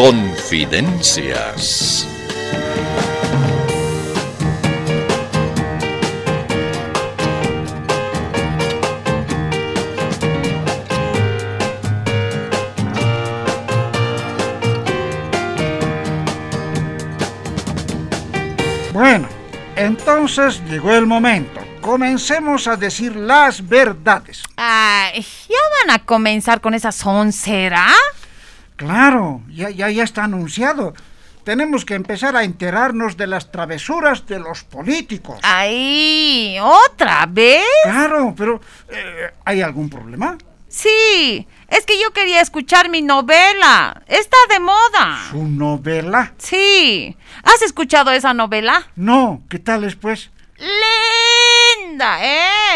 Confidencias. Bueno, entonces llegó el momento. Comencemos a decir las verdades. Ay, ¿ya van a comenzar con esa soncera? Claro, ya, ya, ya está anunciado. Tenemos que empezar a enterarnos de las travesuras de los políticos. Ay, ¿otra vez? Claro, pero eh, ¿hay algún problema? Sí, es que yo quería escuchar mi novela. Está de moda. ¿Su novela? Sí. ¿Has escuchado esa novela? No, ¿qué tal es pues? Linda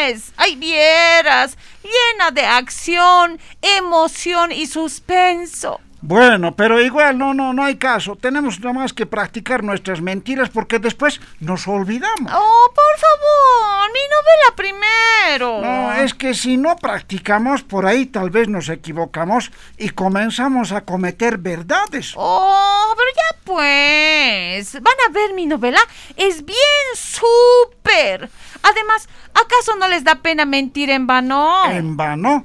es. Ay, vieras. Llena de acción, emoción y suspenso. Bueno, pero igual no, no, no hay caso. Tenemos nomás que practicar nuestras mentiras porque después nos olvidamos. Oh, por favor, mi novela primero. No, es que si no practicamos, por ahí tal vez nos equivocamos y comenzamos a cometer verdades. Oh, pero ya pues. ¿Van a ver mi novela? Es bien súper. Además, ¿acaso no les da pena mentir en vano? ¿En vano?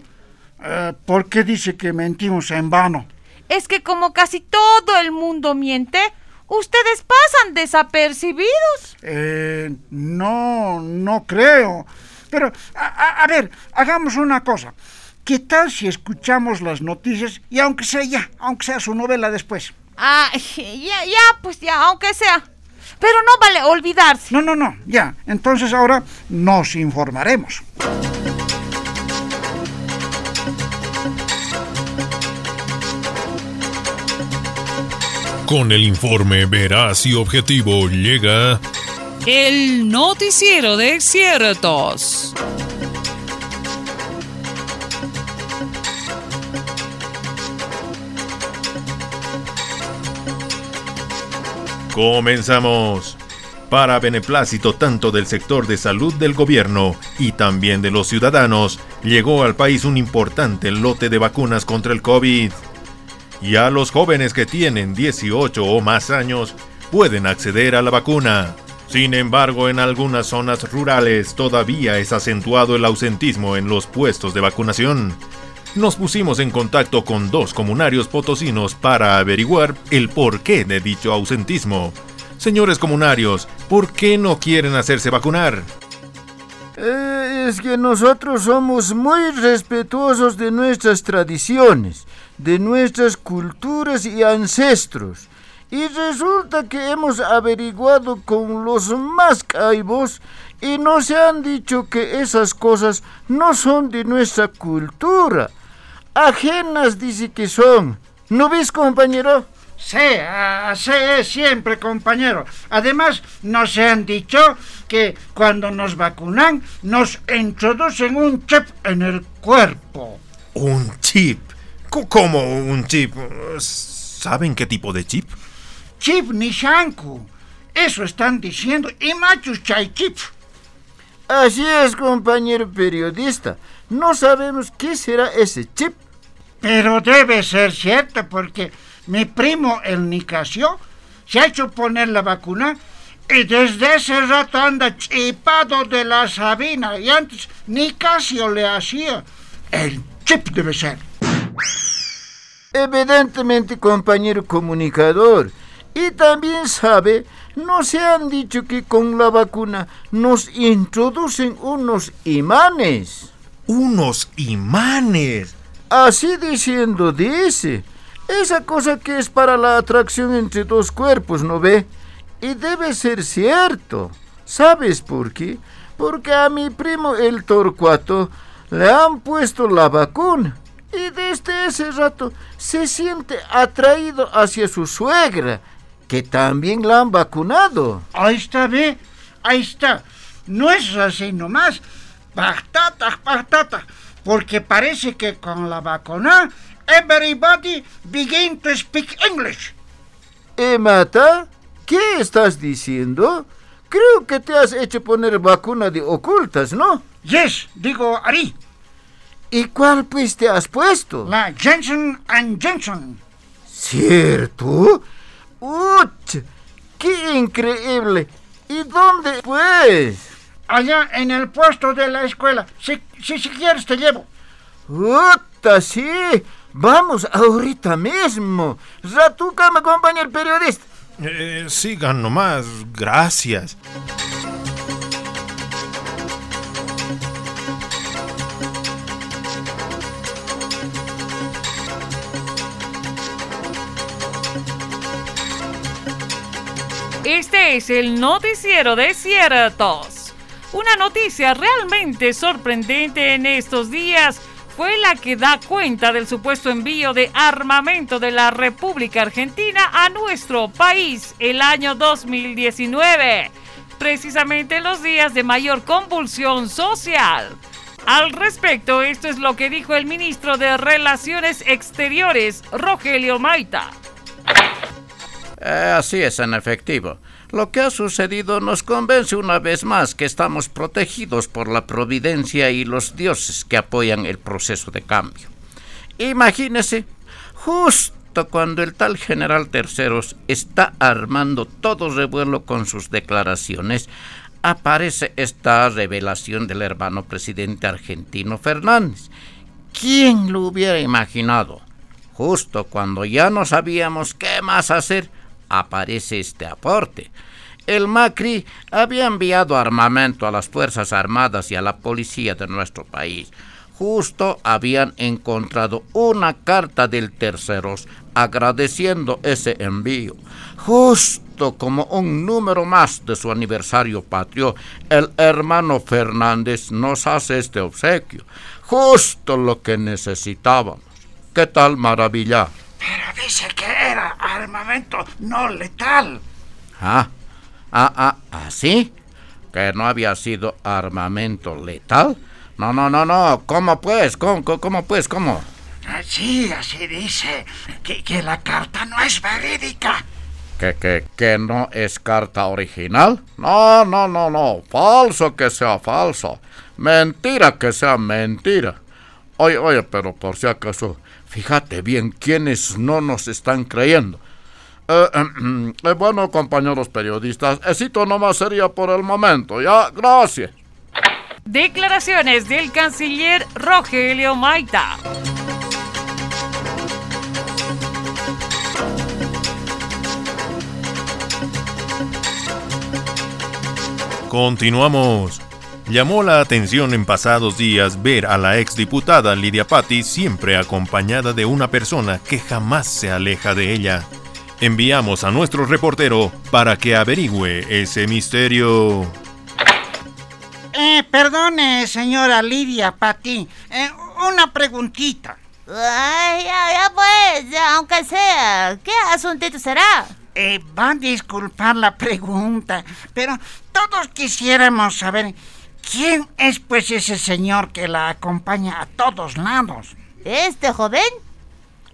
Eh, ¿Por qué dice que mentimos en vano? Es que como casi todo el mundo miente, ustedes pasan desapercibidos. Eh, no, no creo. Pero, a, a- a ver, hagamos una cosa. ¿Qué tal si escuchamos las noticias y aunque sea ya, aunque sea su novela después? Ah, ya, ya, pues ya, aunque sea. Pero no vale olvidarse. No, no, no, ya. Entonces ahora nos informaremos. Con el informe veraz y objetivo llega El noticiero de ciertos. Comenzamos. Para beneplácito tanto del sector de salud del gobierno y también de los ciudadanos, llegó al país un importante lote de vacunas contra el COVID. Ya los jóvenes que tienen 18 o más años pueden acceder a la vacuna. Sin embargo, en algunas zonas rurales todavía es acentuado el ausentismo en los puestos de vacunación. Nos pusimos en contacto con dos comunarios potosinos para averiguar el porqué de dicho ausentismo. Señores comunarios, ¿por qué no quieren hacerse vacunar? Eh, es que nosotros somos muy respetuosos de nuestras tradiciones, de nuestras culturas y ancestros. Y resulta que hemos averiguado con los más caibos y nos han dicho que esas cosas no son de nuestra cultura. Ajenas dice que son. ¿No ves, compañero? Sí, así es siempre, compañero. Además, nos han dicho que cuando nos vacunan, nos introducen un chip en el cuerpo. Un chip. ¿Cómo un chip? ¿Saben qué tipo de chip? Chip Nishanku. Eso están diciendo. Y machos chay chip. Así es, compañero periodista. No sabemos qué será ese chip. Pero debe ser cierto porque mi primo, el Nicasio, se ha hecho poner la vacuna y desde ese rato anda chipado de la Sabina. Y antes Nicasio le hacía. El chip debe ser. Evidentemente, compañero comunicador. Y también sabe, nos han dicho que con la vacuna nos introducen unos imanes. Unos imanes. Así diciendo, dice. Esa cosa que es para la atracción entre dos cuerpos, ¿no ve? Y debe ser cierto. ¿Sabes por qué? Porque a mi primo el Torcuato le han puesto la vacuna. Y desde ese rato se siente atraído hacia su suegra, que también la han vacunado. Ahí está, ve. Ahí está. No es así nomás. Patata, patata. Porque parece que con la vacuna, everybody begin to speak English. ¿Eh, Mata? ¿Qué estás diciendo? Creo que te has hecho poner vacuna de ocultas, ¿no? Yes, digo Ari. ¿Y cuál pues te has puesto? La Johnson and Johnson. ¿Cierto? ¡Uch! ¡Qué increíble! ¿Y dónde, pues? Allá en el puesto de la escuela. Si, si, si quieres te llevo. ¡Uta, sí! Vamos ahorita mismo. Ratuca me acompaña el periodista. Eh, sigan nomás, gracias. Este es el noticiero de ciertos. Una noticia realmente sorprendente en estos días fue la que da cuenta del supuesto envío de armamento de la República Argentina a nuestro país el año 2019, precisamente en los días de mayor convulsión social. Al respecto, esto es lo que dijo el ministro de Relaciones Exteriores, Rogelio Maita. Eh, así es, en efectivo. Lo que ha sucedido nos convence una vez más que estamos protegidos por la providencia y los dioses que apoyan el proceso de cambio. Imagínese, justo cuando el tal general Terceros está armando todo revuelo con sus declaraciones, aparece esta revelación del hermano presidente argentino Fernández. ¿Quién lo hubiera imaginado? Justo cuando ya no sabíamos qué más hacer, aparece este aporte. El Macri había enviado armamento a las Fuerzas Armadas y a la policía de nuestro país. Justo habían encontrado una carta del Terceros agradeciendo ese envío. Justo como un número más de su aniversario patrio, el hermano Fernández nos hace este obsequio. Justo lo que necesitábamos. ¿Qué tal maravilla? Pero dice que era armamento no letal. Ah, ah, ah, ¿así? ¿Que no había sido armamento letal? No, no, no, no. ¿Cómo pues? ¿Cómo, cómo, cómo pues? ¿Cómo? Sí, así dice. Que, que la carta no es verídica. ¿Que, que, que no es carta original? No, no, no, no. Falso que sea falso. Mentira que sea mentira. Oye, oye, pero por si acaso, fíjate bien quiénes no nos están creyendo. Eh, eh, eh, bueno, compañeros periodistas, éxito nomás sería por el momento, ¿ya? Gracias. Declaraciones del canciller Rogelio Maita. Continuamos. Llamó la atención en pasados días ver a la exdiputada Lidia Patti siempre acompañada de una persona que jamás se aleja de ella. Enviamos a nuestro reportero para que averigüe ese misterio. Eh, perdone, señora Lidia Pati. Eh, una preguntita. Ay, ya, ya pues, ya, aunque sea. ¿Qué asuntito será? Eh, va a disculpar la pregunta, pero todos quisiéramos saber quién es pues ese señor que la acompaña a todos lados. ¿Este joven?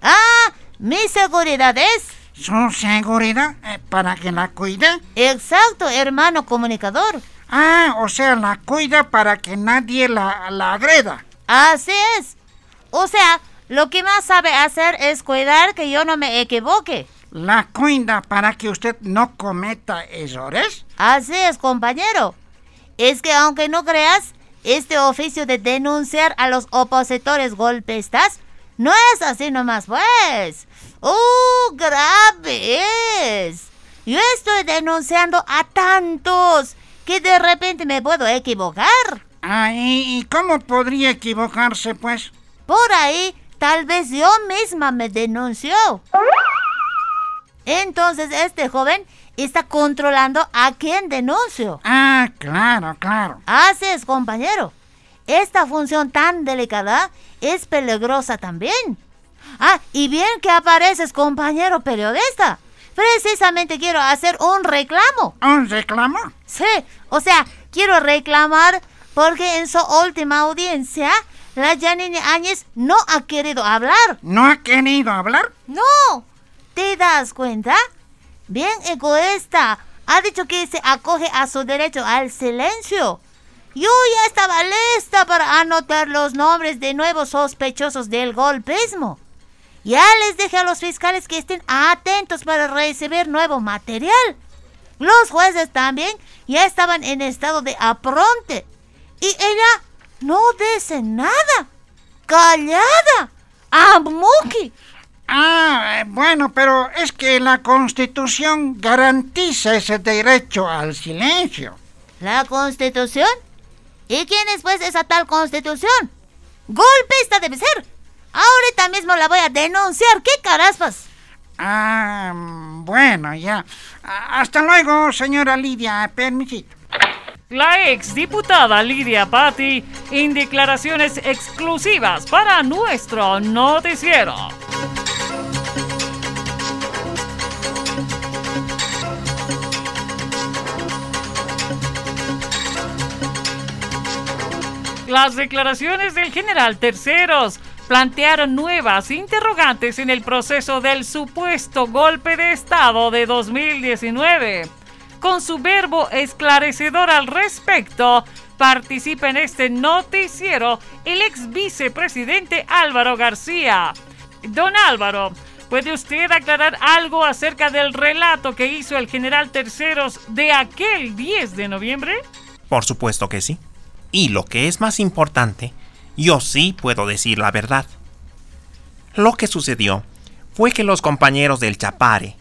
Ah, mi seguridad es. ¿Su seguridad eh, para que la cuide? Exacto, hermano comunicador. Ah, o sea, la cuida para que nadie la, la agreda. Así es. O sea, lo que más sabe hacer es cuidar que yo no me equivoque. ¿La cuida para que usted no cometa errores? Así es, compañero. Es que aunque no creas, este oficio de denunciar a los opositores golpistas no es así nomás, pues. ¡Uh, grave es! Yo estoy denunciando a tantos que de repente me puedo equivocar. Ah, ¿y y cómo podría equivocarse, pues? Por ahí, tal vez yo misma me denunció. Entonces este joven está controlando a quien denuncio. Ah, claro, claro. Así es, compañero. Esta función tan delicada es peligrosa también. Ah, y bien que apareces, compañero periodista. Precisamente quiero hacer un reclamo. ¿Un reclamo? Sí, o sea, quiero reclamar porque en su última audiencia, la Janine Áñez no ha querido hablar. ¿No ha querido hablar? No, ¿te das cuenta? Bien egoísta. Ha dicho que se acoge a su derecho al silencio. Yo ya estaba lista para anotar los nombres de nuevos sospechosos del golpismo. Ya les dejé a los fiscales que estén atentos para recibir nuevo material. Los jueces también ya estaban en estado de apronte. Y ella no dice nada. Callada. Amuki. Ah, eh, bueno, pero es que la Constitución garantiza ese derecho al silencio. ¿La Constitución? ¿Y quién es pues esa tal Constitución? Golpista debe ser. Ahorita mismo la voy a denunciar. ¿Qué caraspas? Ah, bueno, ya. Hasta luego, señora Lidia. Permisito. La ex diputada Lidia Patti en declaraciones exclusivas para nuestro noticiero. Las declaraciones del general Terceros plantearon nuevas interrogantes en el proceso del supuesto golpe de Estado de 2019. Con su verbo esclarecedor al respecto, participa en este noticiero el ex vicepresidente Álvaro García. Don Álvaro, ¿puede usted aclarar algo acerca del relato que hizo el general Terceros de aquel 10 de noviembre? Por supuesto que sí. Y lo que es más importante, yo sí puedo decir la verdad. Lo que sucedió fue que los compañeros del Chapare,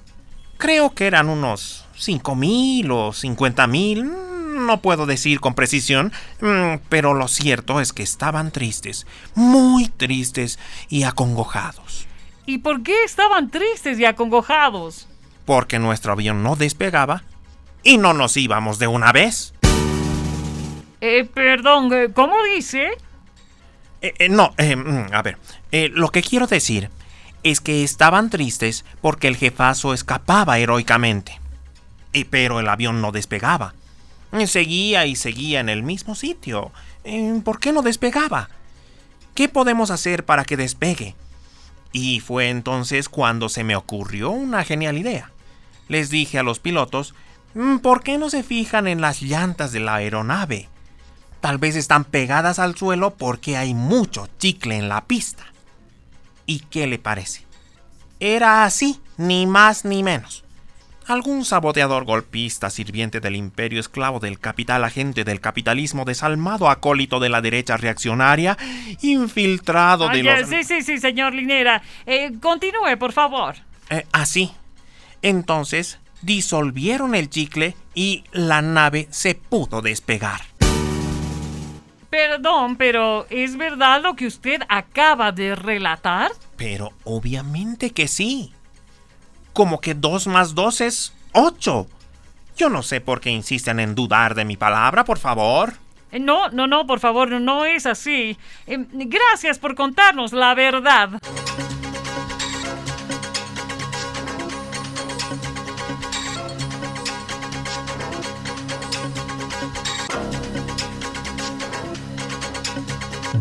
creo que eran unos 5.000 o 50.000, no puedo decir con precisión, mm, pero lo cierto es que estaban tristes, muy tristes y acongojados. ¿Y por qué estaban tristes y acongojados? Porque nuestro avión no despegaba y no nos íbamos de una vez. Eh, perdón, eh, ¿cómo dice? Eh, eh, no, eh, mm, a ver, lo que quiero decir es que estaban tristes porque el jefazo escapaba heroicamente. Pero el avión no despegaba. Seguía y seguía en el mismo sitio. ¿Por qué no despegaba? ¿Qué podemos hacer para que despegue? Y fue entonces cuando se me ocurrió una genial idea. Les dije a los pilotos, "Mm, ¿por qué no se fijan en las llantas de la aeronave? Tal vez están pegadas al suelo porque hay mucho chicle en la pista. ¿Y qué le parece? Era así, ni más ni menos. Algún saboteador golpista, sirviente del imperio, esclavo del capital, agente del capitalismo, desalmado acólito de la derecha reaccionaria, infiltrado de los... Sí, sí, sí, señor Linera. Eh, continúe, por favor. Eh, así. Entonces, disolvieron el chicle y la nave se pudo despegar. Perdón, pero ¿es verdad lo que usted acaba de relatar? Pero obviamente que sí. Como que dos más dos es ocho. Yo no sé por qué insisten en dudar de mi palabra, por favor. Eh, No, no, no, por favor, no es así. Eh, gracias por contarnos la verdad.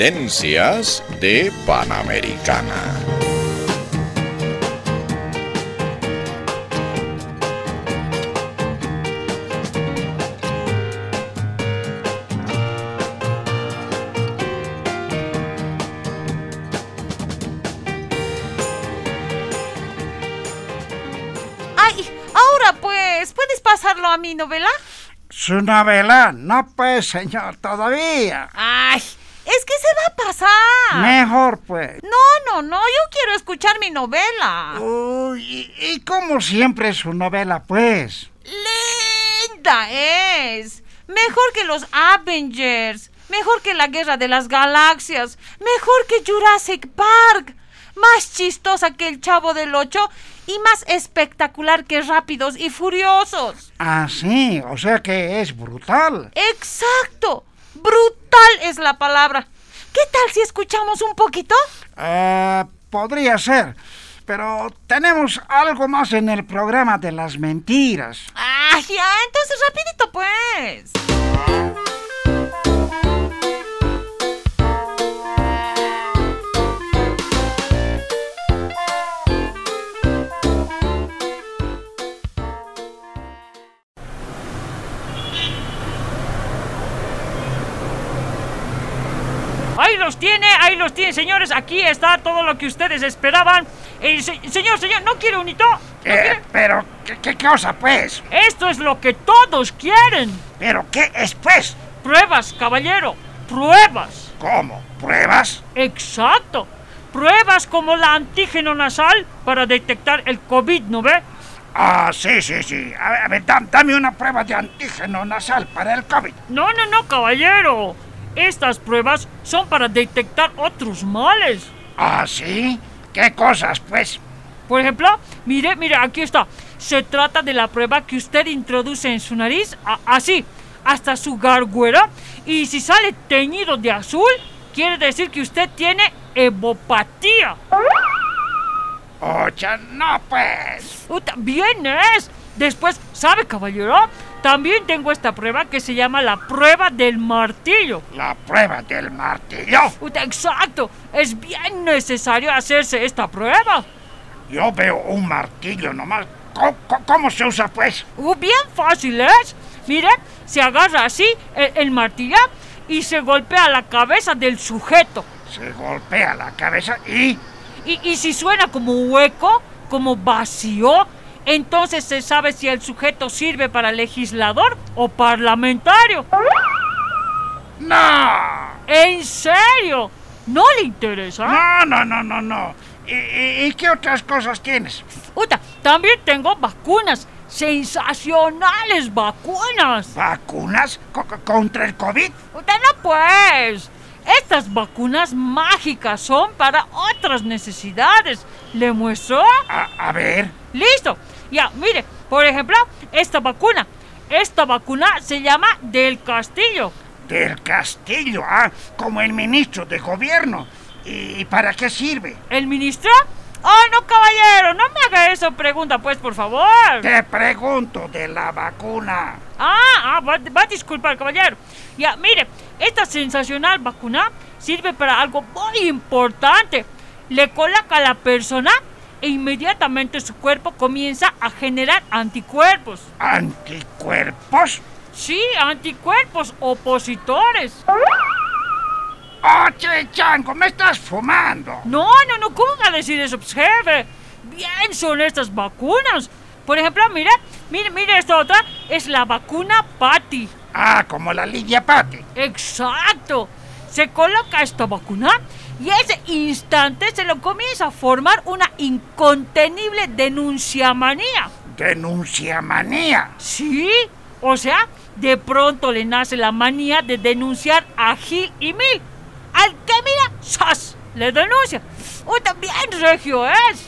De Panamericana. Ay, ahora pues, ¿puedes pasarlo a mi novela? Su novela, no pues, señor, todavía. Ay, es que se va a pasar. Mejor pues. No, no, no, yo quiero escuchar mi novela. Uy, y, y como siempre su novela, pues. Linda es. Mejor que los Avengers. Mejor que la Guerra de las Galaxias. Mejor que Jurassic Park. más chistosa que el chavo del 8 y más espectacular que Rápidos y Furiosos. Ah, sí, o sea que es brutal. Exacto. Brutal es la palabra. ¿Qué tal si escuchamos un poquito? Eh, podría ser, pero tenemos algo más en el programa de las mentiras. Ah, ya, entonces rapidito pues. Ahí los tiene, ahí los tiene, señores. Aquí está todo lo que ustedes esperaban. Eh, se- señor, señor, ¿no quiere un hito? ¿No Eh, quiere? pero, ¿qué, qué cosa, pues? Esto es lo que todos quieren. ¿Pero qué es, pues? Pruebas, caballero. Pruebas. ¿Cómo? ¿Pruebas? Exacto. Pruebas como la antígeno nasal para detectar el COVID, ¿no ve? Ah, sí, sí, sí. A ver, dame una prueba de antígeno nasal para el COVID. No, no, no, caballero. Estas pruebas son para detectar otros males. Ah, sí. ¿Qué cosas, pues? Por ejemplo, mire, mire, aquí está. Se trata de la prueba que usted introduce en su nariz, a- así, hasta su gargüera. Y si sale teñido de azul, quiere decir que usted tiene evopatía. Ocha, no, pues. Bien es. Después, ¿sabe, caballero? También tengo esta prueba que se llama la prueba del martillo. La prueba del martillo. Exacto. Es bien necesario hacerse esta prueba. Yo veo un martillo nomás. ¿Cómo, cómo- se usa, pues? Uh, bien fácil es. Mire, se agarra así el, el martillo y se golpea la cabeza del sujeto. Se golpea la cabeza y... Y, y si suena como hueco, como vacío, entonces se sabe si el sujeto sirve para legislador o parlamentario. ¡No! ¿En serio? ¿No le interesa? No, no, no, no, no. ¿Y, qué otras cosas tienes? Uta, también tengo vacunas. Sensacionales vacunas. ¿Vacunas Co- co- contra el COVID? Uta, no pues. Estas vacunas mágicas son para otras necesidades. ¿Le muestro? A, a ver. Listo. Ya, mire, por ejemplo, esta vacuna. Esta vacuna se llama del castillo. Del castillo, ah, como el ministro de gobierno. ¿Y para qué sirve? ¿El ministro? Oh, no, caballero, no me haga esa pregunta, pues, por favor. Te pregunto de la vacuna. Ah, ah, va, va a disculpar, caballero. Ya, mire, esta sensacional vacuna sirve para algo muy importante. Le coloca a la persona e inmediatamente su cuerpo comienza a generar anticuerpos. ¿Anticuerpos? Sí, anticuerpos opositores. ¡Oye, chango, me estás fumando! No, no, no, ¿cómo va a decir eso, pues, jefe? Bien son estas vacunas. Por ejemplo, mire, mire, mire esta otra, es la vacuna Patty. Ah, como la Lidia Patti. Exacto. Se coloca esta vacuna y ese instante se lo comienza a formar una incontenible denunciamanía. Denuncia manía. Sí, o sea, de pronto le nace la manía de denunciar a Gil y Mil. Al que mira, ¡zas! Le denuncia. ¡Uy, también regio es!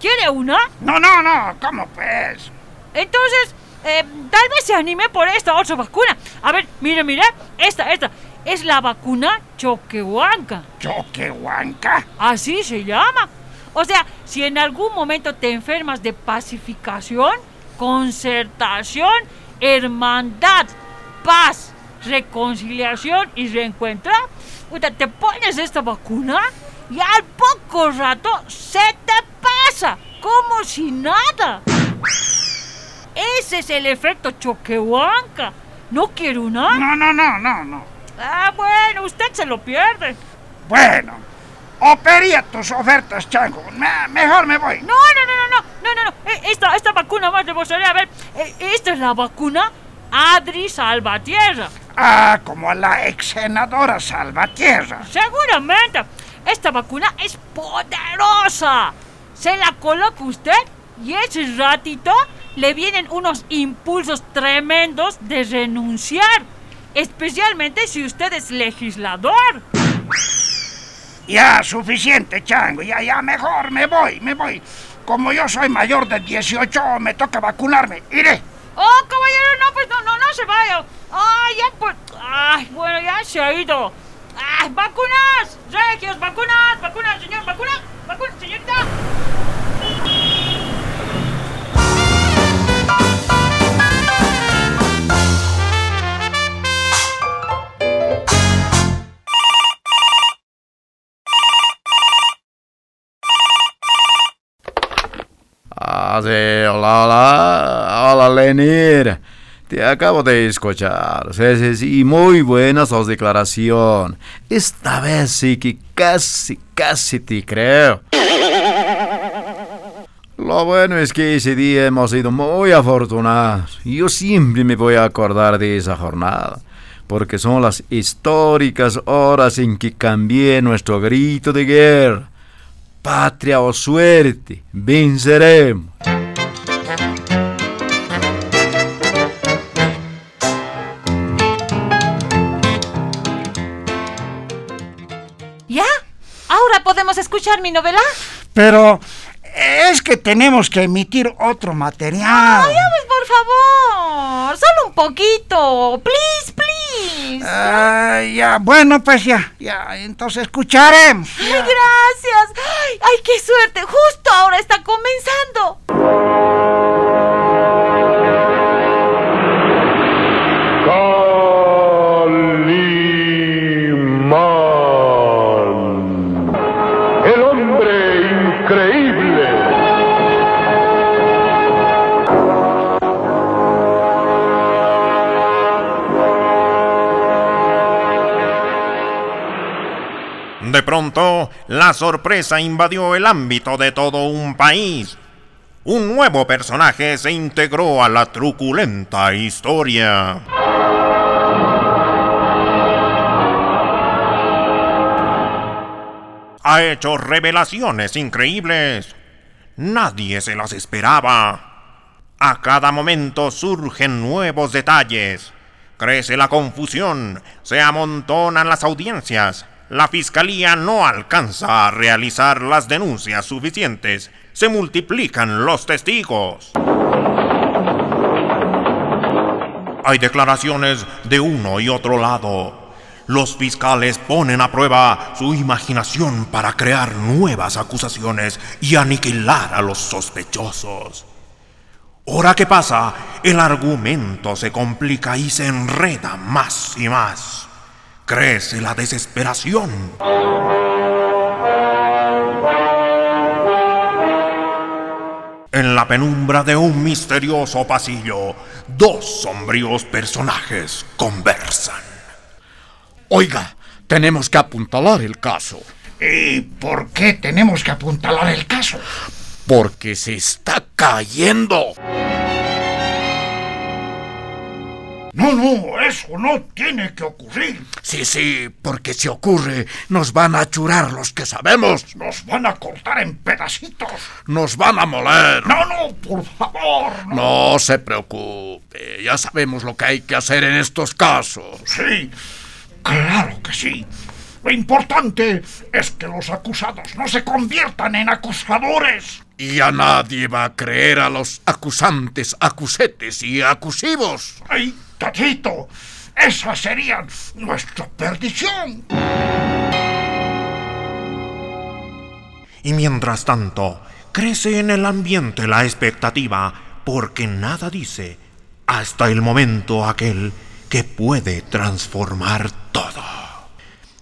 ¿Quiere una? No, no, no, ¿cómo pues? Entonces, eh, tal vez se anime por esta otra vacuna. A ver, mire, mire, esta, esta. Es la vacuna Choquehuanca. ¿Choquehuanca? Así se llama. O sea, si en algún momento te enfermas de pacificación, concertación, hermandad, paz, reconciliación y reencuentro, te pones esta vacuna y al poco rato se te pasa, como si nada. Ese es el efecto choquehuanca. ¿No quiere una? No, no, no, no, no. Ah, bueno, usted se lo pierde. Bueno, opería tus ofertas, chango. Me- mejor me voy. No, no, no, no, no, no, no, no. Eh, Esta, esta vacuna más le mostraré. A ver, eh, esta es la vacuna Adri Salvatierra. Ah, como la ex senadora Salvatierra. Seguramente. Esta vacuna es poderosa. Se la coloca usted y ese ratito le vienen unos impulsos tremendos de renunciar. Especialmente si usted es legislador. Ya, suficiente, chango. Ya, ya, mejor me voy, me voy. Como yo soy mayor de 18, me toca vacunarme. Iré. Oh, caballero, no, pues no, no, no se vaya. Ay, ya, pues. Ay, bueno, ya se ha ido. Vacunas, regios, vacunas, vacunas, señor, vacunas, vacunas, señorita. Hola, hola, hola, Lenir. Te acabo de escuchar. Sí, sí, sí, muy buenas sus declaraciones. Esta vez sí que casi, casi te creo. Lo bueno es que ese día hemos sido muy afortunados. Yo siempre me voy a acordar de esa jornada, porque son las históricas horas en que cambié nuestro grito de guerra. Patria o suerte, venceremos. ¿Ahora podemos escuchar mi novela? Pero es que tenemos que emitir otro material. Ay, pues, por favor. Solo un poquito. Please, please. Ah, ya, bueno, pues ya, ya, entonces escucharemos. Ay, gracias. Ay, ay, qué suerte. Justo ahora está comenzando. Pronto, la sorpresa invadió el ámbito de todo un país. Un nuevo personaje se integró a la truculenta historia. Ha hecho revelaciones increíbles. Nadie se las esperaba. A cada momento surgen nuevos detalles. Crece la confusión, se amontonan las audiencias. La fiscalía no alcanza a realizar las denuncias suficientes. Se multiplican los testigos. Hay declaraciones de uno y otro lado. Los fiscales ponen a prueba su imaginación para crear nuevas acusaciones y aniquilar a los sospechosos. Hora que pasa, el argumento se complica y se enreda más y más. Crece la desesperación. En la penumbra de un misterioso pasillo, dos sombríos personajes conversan. Oiga, tenemos que apuntalar el caso. ¿Y por qué tenemos que apuntalar el caso? Porque se está cayendo. No, no, eso no tiene que ocurrir. Sí, sí, porque si ocurre, nos van a churar los que sabemos. Nos van a cortar en pedacitos. Nos van a moler. No, no, por favor. No se preocupe, ya sabemos lo que hay que hacer en estos casos. Sí, claro que sí. Lo importante es que los acusados no se conviertan en acusadores. Y a nadie va a creer a los acusantes, acusetes y acusivos. ¡Ay, Esa sería nuestra perdición. Y mientras tanto, crece en el ambiente la expectativa, porque nada dice hasta el momento aquel que puede transformar todo.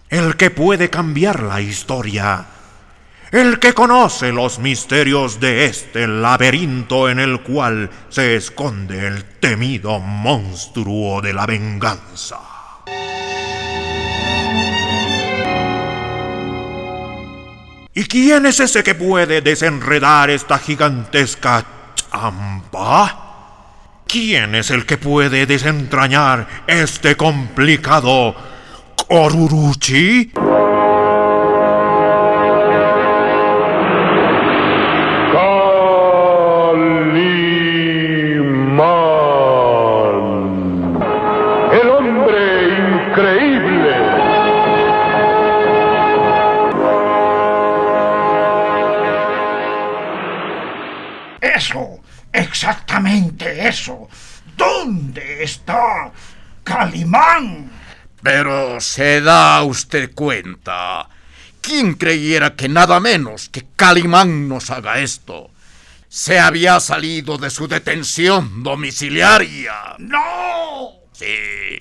El que puede cambiar la historia. El que conoce los misterios de este laberinto en el cual se esconde el temido monstruo de la venganza. ¿Y quién es ese que puede desenredar esta gigantesca champa? ¿Quién es el que puede desentrañar este complicado Koruruchi? Pero se da usted cuenta. ¿Quién creyera que nada menos que Calimán nos haga esto? Se había salido de su detención domiciliaria. ¡No! Sí.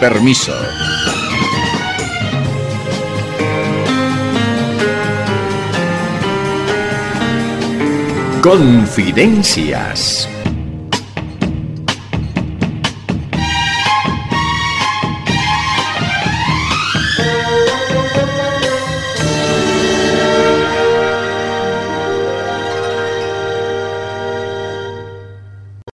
Permiso. Confidencias.